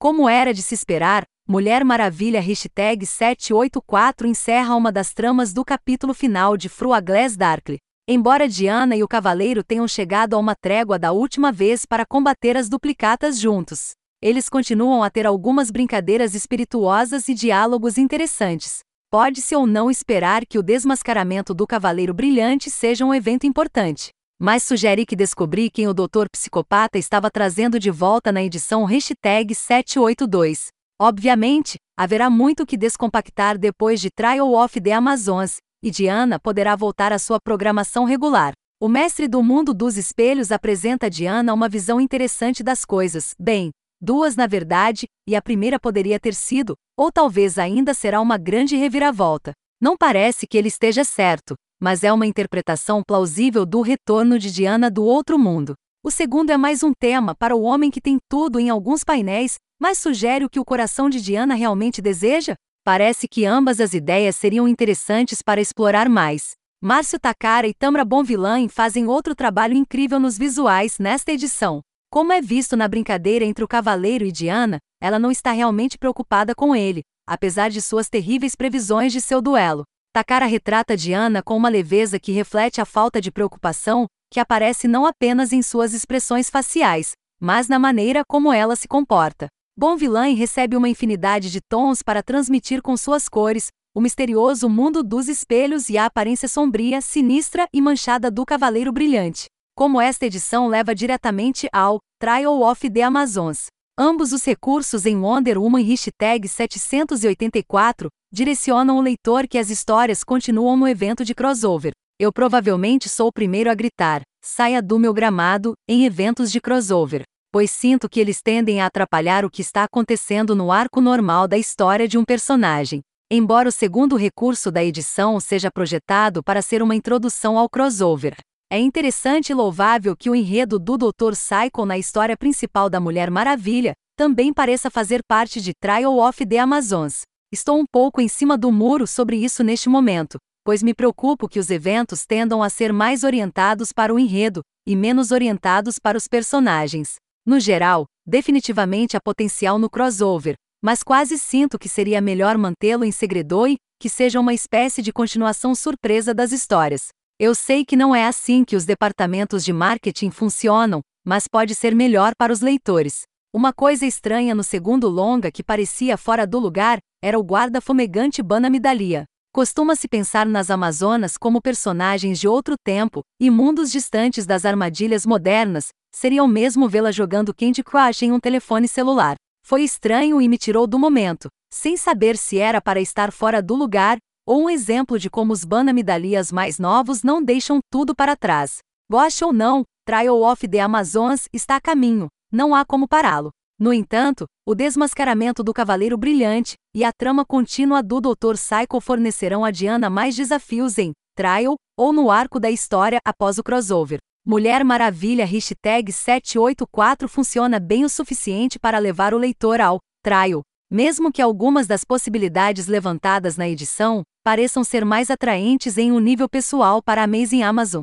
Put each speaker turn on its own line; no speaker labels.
Como era de se esperar, Mulher Maravilha hashtag 784 encerra uma das tramas do capítulo final de Frua Glass Darkly. Embora Diana e o Cavaleiro tenham chegado a uma trégua da última vez para combater as duplicatas juntos, eles continuam a ter algumas brincadeiras espirituosas e diálogos interessantes. Pode-se ou não esperar que o desmascaramento do Cavaleiro Brilhante seja um evento importante, mas sugeri que descobri quem o Doutor Psicopata estava trazendo de volta na edição hashtag 782. Obviamente, haverá muito que descompactar depois de Trial of the Amazons, e Diana poderá voltar à sua programação regular. O mestre do mundo dos espelhos apresenta a Diana uma visão interessante das coisas, bem, duas na verdade, e a primeira poderia ter sido, ou talvez ainda será uma grande reviravolta. Não parece que ele esteja certo, mas é uma interpretação plausível do retorno de Diana do outro mundo. O segundo é mais um tema para o homem que tem tudo em alguns painéis, mas sugere o que o coração de Diana realmente deseja? Parece que ambas as ideias seriam interessantes para explorar mais. Márcio Takara e Tamra Bonvillain fazem outro trabalho incrível nos visuais nesta edição. Como é visto na brincadeira entre o cavaleiro e Diana, ela não está realmente preocupada com ele, apesar de suas terríveis previsões de seu duelo. Takara retrata Diana com uma leveza que reflete a falta de preocupação, que aparece não apenas em suas expressões faciais, mas na maneira como ela se comporta. Bom Villain recebe uma infinidade de tons para transmitir com suas cores, o misterioso mundo dos espelhos e a aparência sombria, sinistra e manchada do Cavaleiro Brilhante como esta edição leva diretamente ao Trial of the Amazons. Ambos os recursos em Wonder Woman hashtag 784 direcionam o leitor que as histórias continuam no evento de crossover. Eu provavelmente sou o primeiro a gritar: saia do meu gramado, em eventos de crossover, pois sinto que eles tendem a atrapalhar o que está acontecendo no arco normal da história de um personagem. Embora o segundo recurso da edição seja projetado para ser uma introdução ao crossover, é interessante e louvável que o enredo do Dr. Psycho na história principal da Mulher Maravilha também pareça fazer parte de Trial of the Amazons. Estou um pouco em cima do muro sobre isso neste momento, pois me preocupo que os eventos tendam a ser mais orientados para o enredo e menos orientados para os personagens. No geral, definitivamente há potencial no crossover, mas quase sinto que seria melhor mantê-lo em segredo e que seja uma espécie de continuação surpresa das histórias. Eu sei que não é assim que os departamentos de marketing funcionam, mas pode ser melhor para os leitores. Uma coisa estranha no segundo longa que parecia fora do lugar era o guarda fumegante Bana Midalia. Costuma-se pensar nas Amazonas como personagens de outro tempo e mundos distantes das armadilhas modernas, seria o mesmo vê-la jogando Candy Crush em um telefone celular. Foi estranho e me tirou do momento, sem saber se era para estar fora do lugar ou um exemplo de como os banamidalias mais novos não deixam tudo para trás. Goste ou não, Trial of the Amazons está a caminho, não há como pará-lo. No entanto, o desmascaramento do Cavaleiro Brilhante e a trama contínua do Dr. Psycho fornecerão a Diana mais desafios em Trial ou no arco da história após o crossover. Mulher Maravilha hashtag 784 funciona bem o suficiente para levar o leitor ao Trial, mesmo que algumas das possibilidades levantadas na edição pareçam ser mais atraentes em um nível pessoal para a Amazing Amazon.